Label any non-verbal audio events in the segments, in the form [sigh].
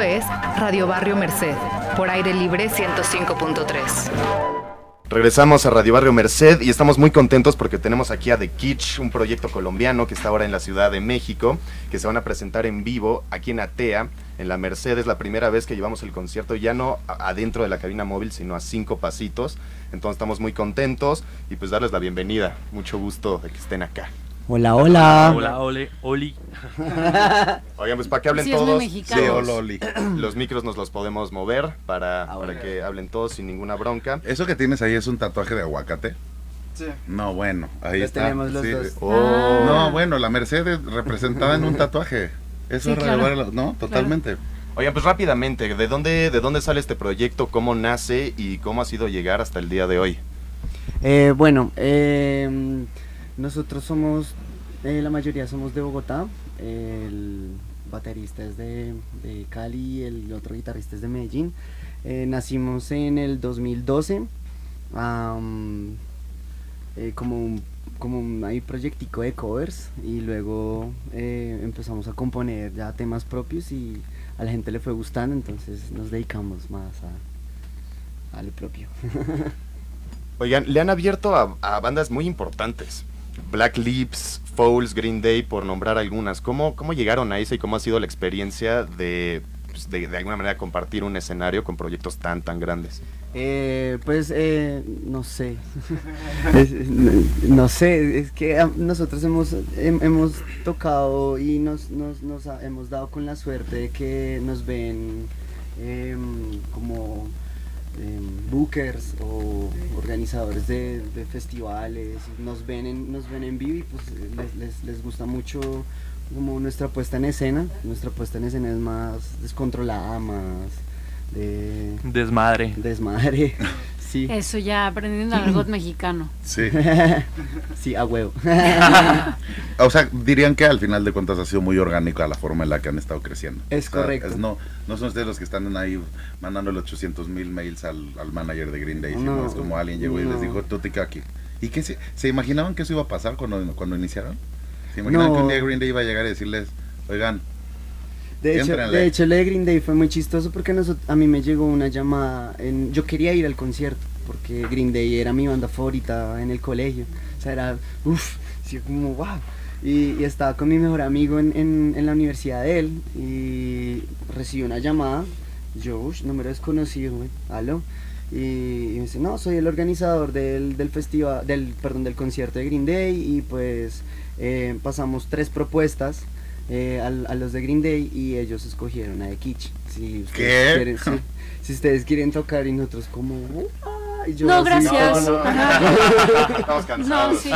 Es Radio Barrio Merced, por aire libre 105.3. Regresamos a Radio Barrio Merced y estamos muy contentos porque tenemos aquí a The Kitsch, un proyecto colombiano que está ahora en la Ciudad de México, que se van a presentar en vivo aquí en Atea, en la Merced. Es la primera vez que llevamos el concierto ya no adentro de la cabina móvil, sino a cinco pasitos. Entonces estamos muy contentos y pues darles la bienvenida. Mucho gusto de que estén acá. Hola, hola. Hola, ole, Oli. [laughs] Oigan, pues para que hablen Sí, todos. mexicano. Sí, Hola, Oli. Los micros nos los podemos mover para, Ah, para que hablen todos sin ninguna bronca. ¿Eso que tienes ahí es un tatuaje de aguacate? Sí. No, bueno, ahí Lo está. tenemos los Sí. dos. Oh. No, bueno, la Mercedes representada en un [laughs] tatuaje. Eso Sí, es claro. relevar- ¿no? Totalmente. Oigan, pues rápidamente, ¿de dónde, ¿de dónde sale este proyecto? ¿Cómo nace y cómo ha sido llegar hasta el día de hoy? Eh, bueno, eh, nosotros somos, eh, la mayoría somos de Bogotá. El baterista es de, de Cali, el otro guitarrista es de Medellín. Eh, nacimos en el 2012. am, eh, como un, un proyectico de covers y luego empezamos a componer ya temas propios y a la gente le fue gustando entonces nos dedicamos más a, a lo propio. [laughs] Oigan, le han abierto a bandas muy importantes. Black Lips, Fouls, Green Day, por nombrar algunas. ¿Cómo, cómo llegaron a eso y cómo ha sido la experiencia de, pues, de, de alguna manera compartir un escenario con proyectos tan, tan grandes? Eh, pues eh, no sé. [laughs] No, sé, es que ah, nosotros hemos, hem- hemos tocado y nos, nos, nos hemos dado con la suerte de que nos ven em, como em, bookers o organizadores de, de festivales, nos ven en, nos ven en vivo y pues les, les, les gusta mucho como nuestra puesta en escena. Nuestra puesta en escena es más descontrolada, más de Desmadre. desmadre. [laughs] Sí. Eso ya aprendiendo el argot mexicano. Sí. [laughs] sí, a huevo. [laughs] O sea, dirían que al final de cuentas ha sido muy orgánica la forma en la que han estado creciendo. Es O sea, correcto. es no, no son ustedes los que están ahí mandándole 800 mil mails al, al manager de Green Day, sino No, es como alguien llegó y les no. dijo, tú te quedas aquí. ¿Y qué se, se imaginaban que eso iba a pasar cuando, cuando iniciaron? ¿Se imaginaban que un día Green Day iba a llegar y decirles, oigan, De hecho, de hecho, el de Green Day fue muy chistoso porque a mí me llegó una llamada. En, yo quería ir al concierto porque Green Day era mi banda favorita en el colegio. O sea, era, uff, así como, wow. Y, y estaba con mi mejor amigo en, en, en la universidad de él y recibí una llamada. Yo, uff, número desconocido, güey, aló. Y, y me dice, no, soy el organizador del, del festival, del, perdón, del concierto de Green Day y pues eh, pasamos tres propuestas eh, al- a, los de Green Day y ellos escogieron a The Kitsch. Si ustedes ¿Qué? quieren- [laughs] si ustedes quieren tocar y nosotros como... "Ah", y yo No, así, gracias. no, no. [laughs] Estamos No, cansados. sí.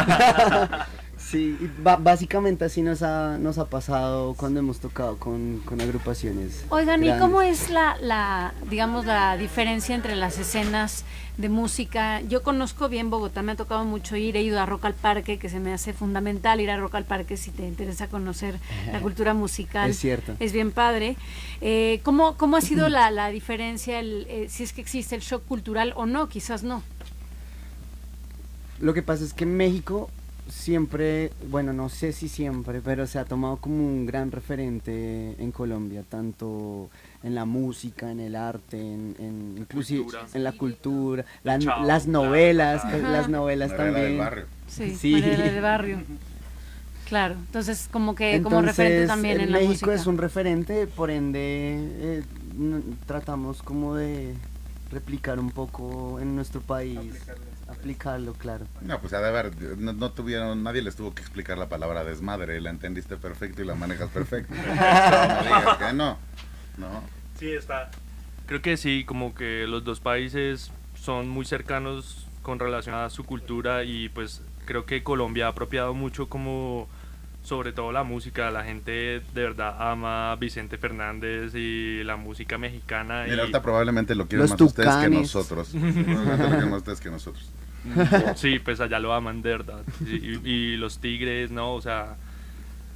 Sí, y básicamente así nos ha, nos ha pasado cuando hemos tocado con, con agrupaciones. Oigan, ¿y cómo es la, la, digamos, la diferencia entre las escenas de música? Yo conozco bien Bogotá, me ha tocado mucho ir, he ido a Rock al Parque, que se me hace fundamental ir a Rock al Parque si te interesa conocer la cultura musical. Es cierto. Es bien padre. Eh, ¿cómo, ¿Cómo ha sido la, la diferencia, el, eh, si es que existe el shock cultural o no? Quizás no. Lo que pasa es que México siempre, bueno, no sé si siempre, pero se ha tomado como un gran referente en Colombia, tanto en la música, en el arte, en, en inclusive Cultura. en la cultura, la- Chao, las novelas, claro. las novelas Novela también. del barrio. Sí, Sí. María del [laughs] barrio. Claro, entonces como que como referente también en la México música. es un referente, por ende eh, tratamos como de replicar un poco en nuestro país, aplicarlo, claro. No, pues a ver, no, no tuvieron, nadie les tuvo que explicar la palabra desmadre, la entendiste perfecto y la manejas perfecto. [laughs] no digas que no, no. Sí, está. Creo que sí, como que los dos países son muy cercanos con relación a su cultura y pues creo que Colombia ha apropiado mucho como sobre todo la música, la gente de verdad ama a Vicente Fernández y la música mexicana y Mira, ahorita probablemente lo quieren Los más ustedes que tucanes. nosotros. [laughs] Probablemente lo quieren más ustedes que nosotros. [laughs] sí, pues allá lo aman de verdad. Y, los tigres, ¿no? O sea,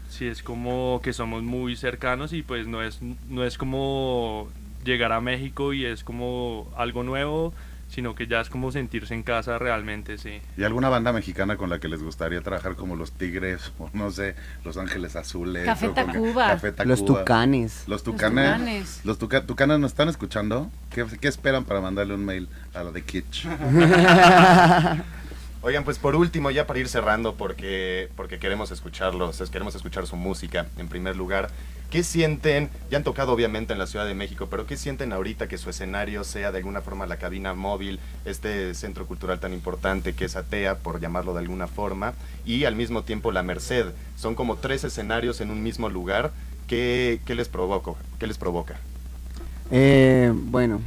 sí es como que somos muy cercanos y pues no es, no es como llegar a México y es como algo nuevo, sino que ya es como sentirse en casa realmente, sí. ¿Y alguna banda mexicana con la que les gustaría trabajar como Los Tigres [laughs] o no sé, Los Ángeles Azules? Café Tacuba. Café Tacuba? Los tucanes. Los tucanes. Tucanes. Los tuca- tucanes nos están escuchando. ¿Qué, qué esperan para mandarle un mail a la de Kitsch? [laughs] Oigan, pues por último, ya para ir cerrando, porque, porque queremos escucharlos, es- queremos escuchar su música en primer lugar. ¿Qué sienten? Ya han tocado obviamente en la Ciudad de México, pero ¿qué sienten ahorita que su escenario sea de alguna forma la cabina móvil, este centro cultural tan importante que es ATEA, por llamarlo de alguna forma, y al mismo tiempo la Merced? Son como tres escenarios en un mismo lugar. ¿Qué, qué les provoca? ¿Qué les provoca? Eh, bueno,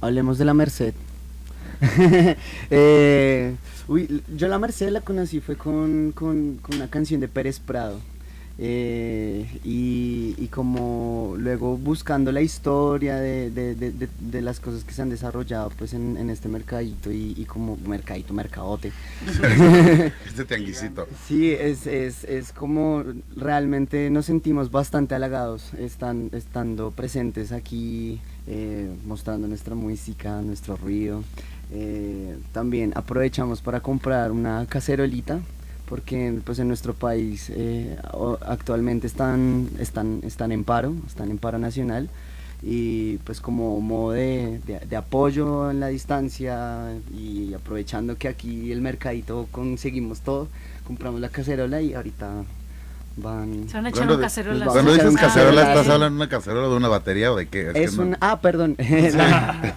hablemos de la Merced. [laughs] Eh, uy, yo la Merced la conocí fue con, con- con una canción de Pérez Prado. Eh, y, y como luego buscando la historia de, de- de- de- de las cosas que se han desarrollado pues en, en este mercadito y, y como mercadito, mercadote. [laughs] este tianguisito. Sí, es, es, es como realmente nos sentimos bastante halagados estan, estando presentes aquí, eh, mostrando nuestra música, nuestro ruido. Eh, también aprovechamos para comprar una cacerolita, porque pues en nuestro país eh, actualmente están, están, están en paro, están en paro nacional. Y pues como modo de apoyo en la distancia y aprovechando que aquí el mercadito conseguimos todo, compramos la cacerola y ahorita van... Se van a echar Cuando un de- cacerola. Vamos Cuando dices un cacerola, cacerola, ¿estás hablando de una cacerola o de una batería o de qué? Es no- un... Ah, perdón. [laughs] [laughs] La-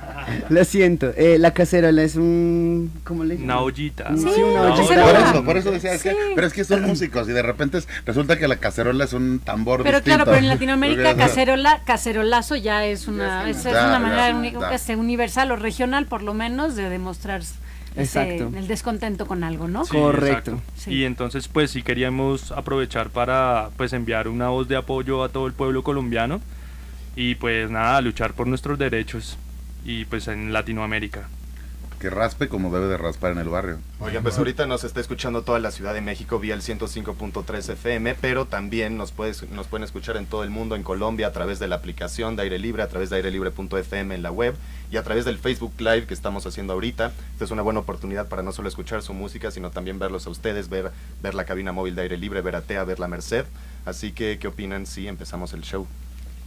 lo siento. eh, la cacerola es un... ¿Cómo le Una ollita. Sí, Sí, una ollita. Por eso, por eso decía, es que, pero es que son músicos y de repente es- resulta que la cacerola es un tambor Pero distinto. claro, pero en Latinoamérica [laughs] cacerola, cacerolazo ya es una, es, es Ya, una ya, manera ya. este, universal o regional por lo menos de ese- Exacto. el descontento con algo, ¿no? Sí, Correcto. Sí. Y entonces pues sí queríamos aprovechar para pues enviar una voz de apoyo a todo el pueblo colombiano y pues nada, luchar por nuestros derechos y pues en Latinoamérica. Que raspe como debe de raspar en el barrio. Oigan, pues ahorita nos está escuchando toda la Ciudad de México vía el 105.3 FM, pero también nos, puedes, nos pueden escuchar en todo el mundo, en Colombia, a través de la aplicación de Aire Libre, a través de airelibre.fm en la web y a través del Facebook Live que estamos haciendo ahorita. Esta es una buena oportunidad para no solo escuchar su música, sino también verlos a ustedes, ver, ver la cabina móvil de Aire Libre, ver a Tea, ver la Merced. Así que, ¿qué opinan si empezamos el show?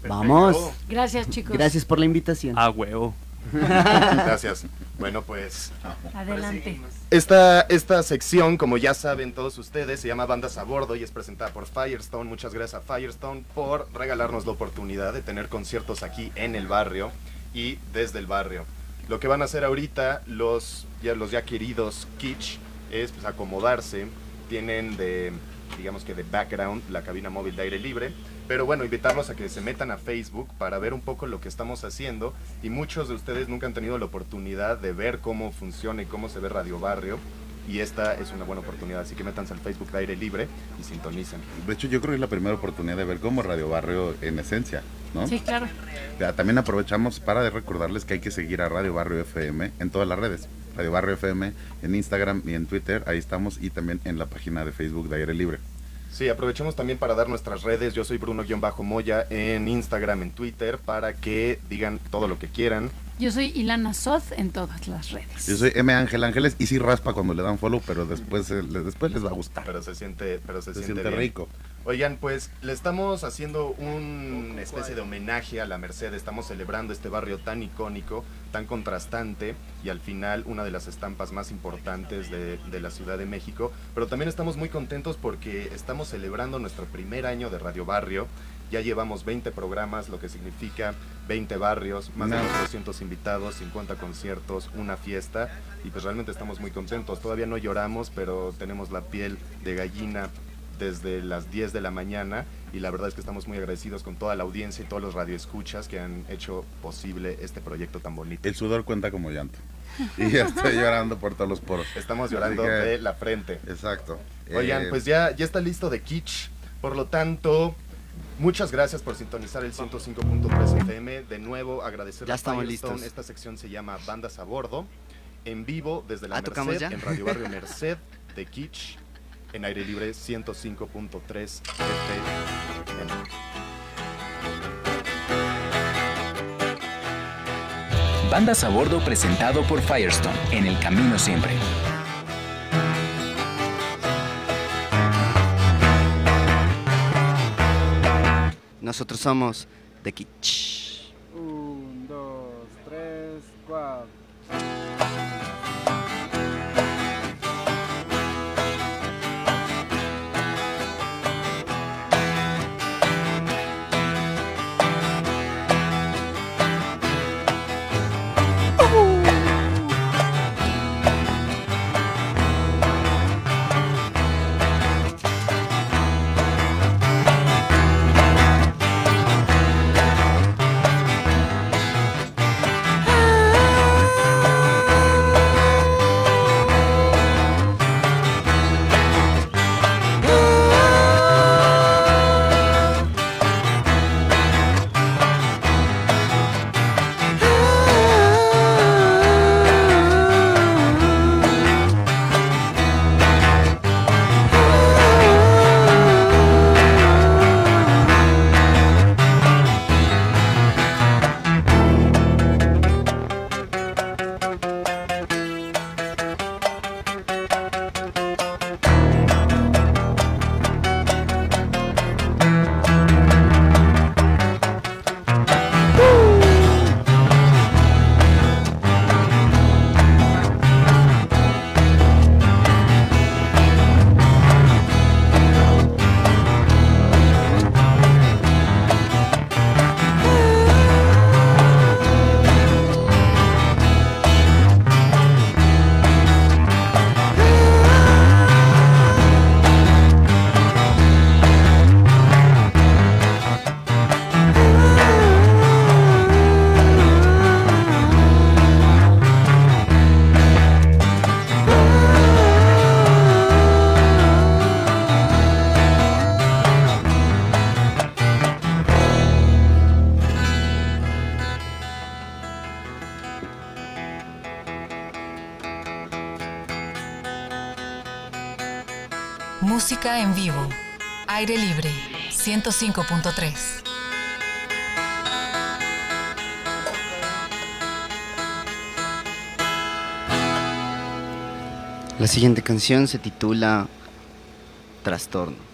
Vamos. Gracias, chicos. Gracias por la invitación. A huevo. [laughs] Gracias. Bueno, pues Adelante. Esta, esta sección, como ya saben todos ustedes, se llama Bandas a Bordo y es presentada por Firestone. Muchas gracias a Firestone por regalarnos la oportunidad de tener conciertos aquí en el barrio y desde el barrio. Lo que van a hacer ahorita los ya, los ya queridos Kitsch es pues, acomodarse. Tienen de, digamos que de background, la cabina móvil de aire libre. Pero bueno, invitarlos a que se metan a Facebook para ver un poco lo que estamos haciendo. Y muchos de ustedes nunca han tenido la oportunidad de ver cómo funciona y cómo se ve Radio Barrio. Y esta es una buena oportunidad. Así que métanse al Facebook de aire libre y sintonicen. De hecho, yo creo que es la primera oportunidad de ver cómo Radio Barrio en esencia, ¿no? Sí, claro. También aprovechamos para recordarles que hay que seguir a Radio Barrio FM en todas las redes. Radio Barrio FM en Instagram y en Twitter, ahí estamos, y también en la página de Facebook de Aire Libre. Sí, aprovechemos también para dar nuestras redes. Yo soy Bruno-Moya en Instagram, en Twitter, para que digan todo lo que quieran. Yo soy Ilana Soth en todas las redes. Yo soy M. Ángel Ángeles y sí raspa cuando le dan follow, pero después, eh, después les va a gustar. Pero se siente, pero se, Se siente, siente bien. rico. Oigan, pues le estamos haciendo una especie de homenaje a la Merced. Estamos celebrando este barrio tan icónico, tan contrastante y al final una de las estampas más importantes de, de la Ciudad de México. Pero también estamos muy contentos porque estamos celebrando nuestro primer año de Radio Barrio. Ya llevamos 20 programas, lo que significa 20 barrios, más de No. unos 200 invitados, 50 conciertos, una fiesta y pues realmente estamos muy contentos. Todavía no lloramos, pero tenemos la piel de gallina desde las 10 de la mañana y la verdad es que estamos muy agradecidos con toda la audiencia y todos los radioescuchas que han hecho posible este proyecto tan bonito. El sudor cuenta como llanto. Y ya estoy llorando por todos los poros. Estamos llorando que- de la frente. Exacto. Oigan, Eh, pues ya, ya está listo de Kitsch. Por lo tanto, muchas gracias por sintonizar el 105.3 FM. De nuevo, agradecer Ya a estamos Firestone. listos. Esta sección se llama Bandas a Bordo. En vivo desde la Ah, ¿tocamos Merced, ya? en Radio Barrio Merced de Kitsch, en aire libre 105.3 FM. Bandas a Bordo presentado por Firestone, en el camino siempre. Nosotros somos The Kitsch. Un, dos, tres, cuatro. 105.3. La siguiente canción se titula Trastorno.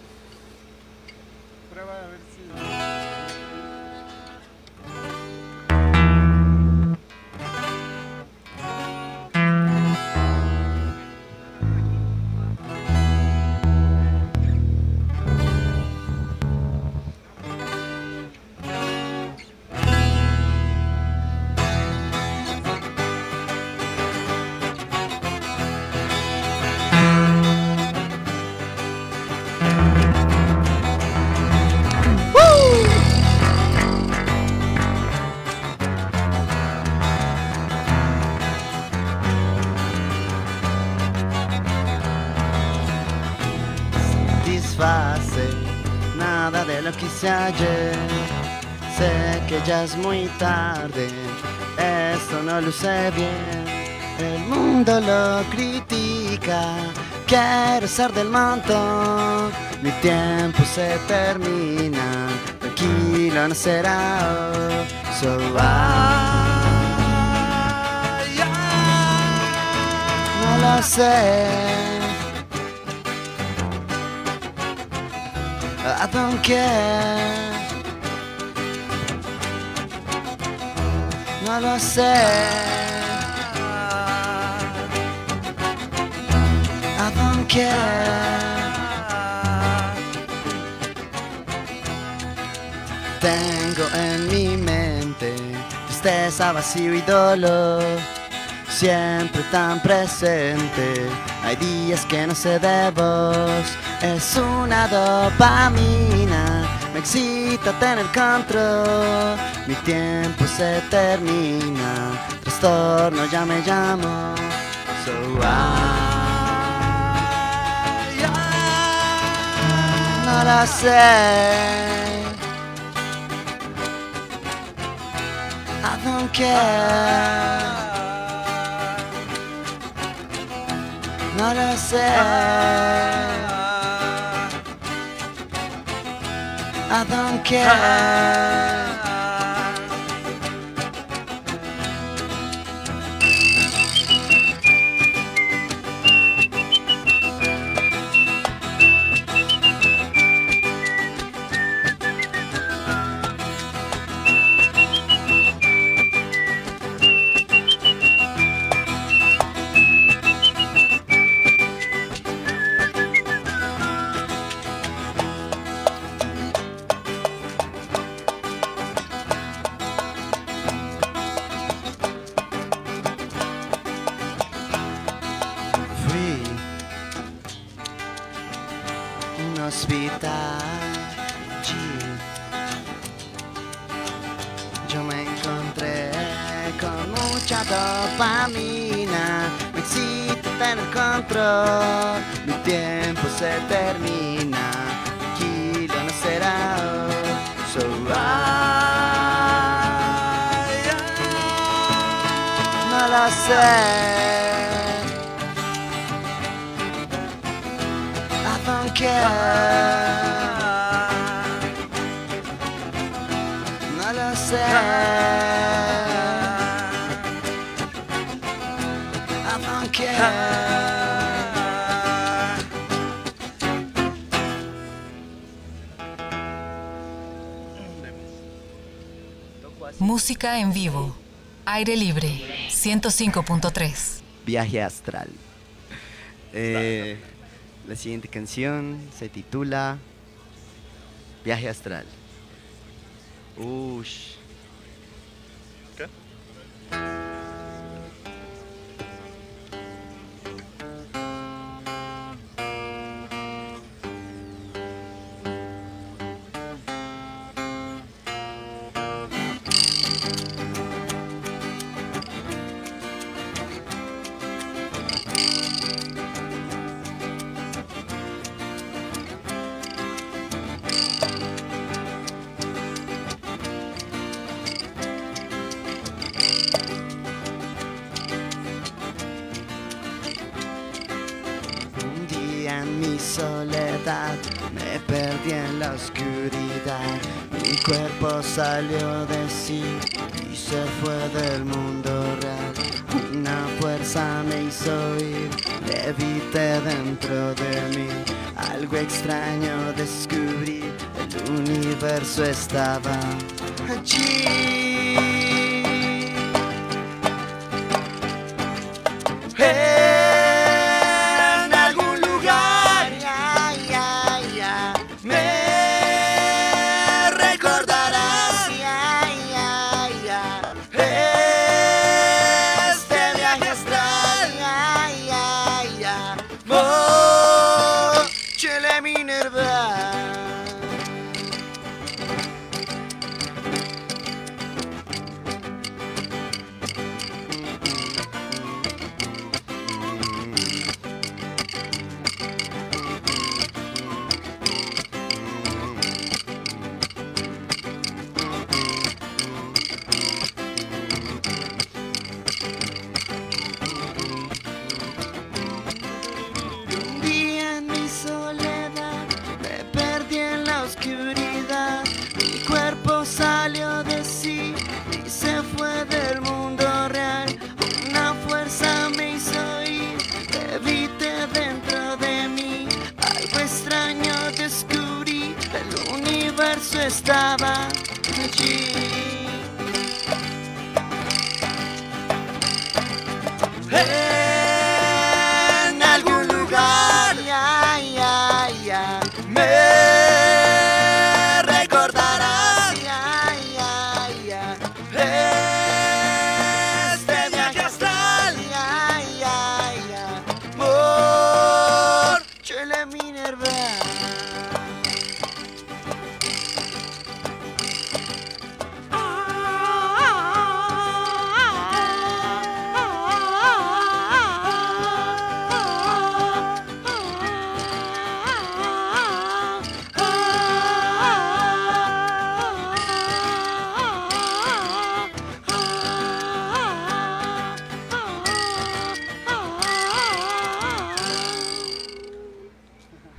Hice ayer. Sé que ya es muy tarde, esto no luce bien. El mundo lo critica, quiero ser del montón. Mi tiempo se termina, tranquilo no será hoy. So no lo sé. Don't care. No lo sé. I don't. Tengo en mi mente tristeza, vacío y dolor. Siempre tan presente. Hay días que no sé de vos. Es una dopamina. Me excita tener control. Mi tiempo se termina. Trastorno ya me llamo. So ay, no lo sé. I don't care. No lo sé. I don't care. Dopamina, me tener control, mi tiempo se termina, tranquilo no será no lo sé. I don't care. En vivo. Aire libre. 105.3. Viaje astral. Eh, la siguiente canción se titula Viaje astral. Ush. Salió de sí y se fue del mundo real. Una fuerza me hizo ir, levité dentro de mí. Algo extraño descubrí, el universo estaba allí.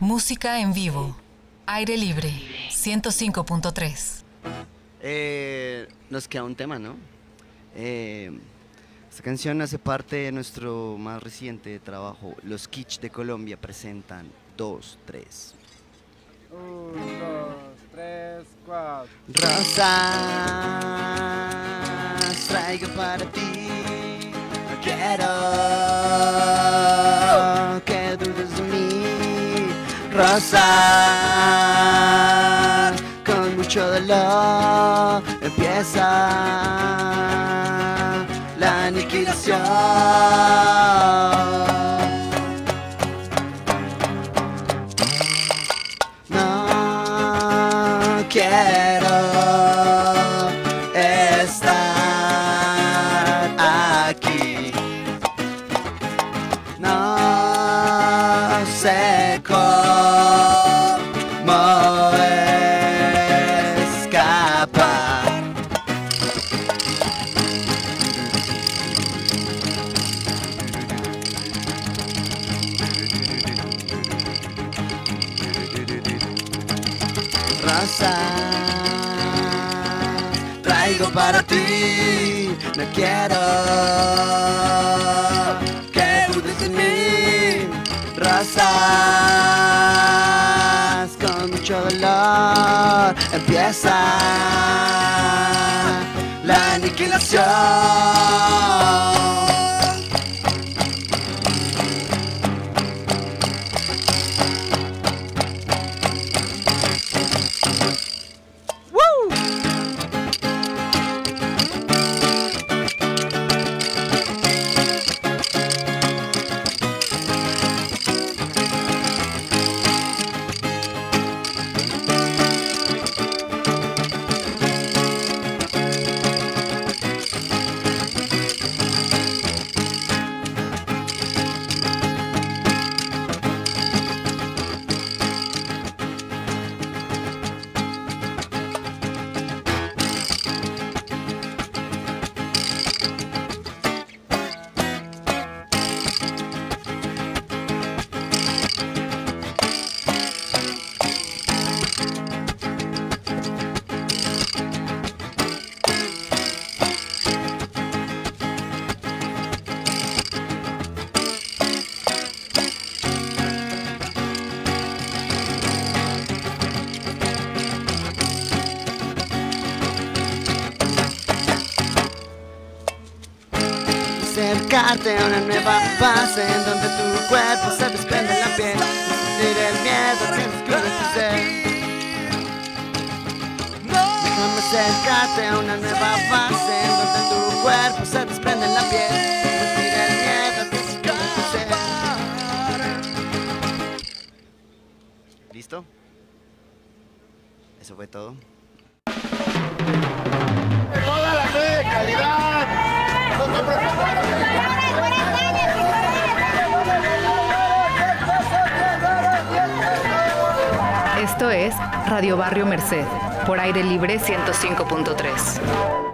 Música en vivo. Aire libre. 105.3. Eh, nos queda un tema, ¿no? Eh, esta canción hace parte de nuestro más reciente trabajo. Los Kitsch de Colombia presentan 2, 3. Un, dos, tres, cuatro. Rosas traigo para ti. Quiero que dudes de mí. Rosas con mucho dolor empieza la aniquilación. Para ti, no quiero que dudes en mí. Rosas con mucho dolor, empieza la aniquilación. Acercarte a una nueva fase en donde tu cuerpo se desprende de la piel. Sentir el miedo que escribe tu ser. Déjame acercarte a una nueva fase en donde tu cuerpo se desprende de la piel. Sentir el miedo que escribe tu ser. ¿Listo? Eso fue todo. Esto es Radio Barrio Merced, por aire libre 105.3.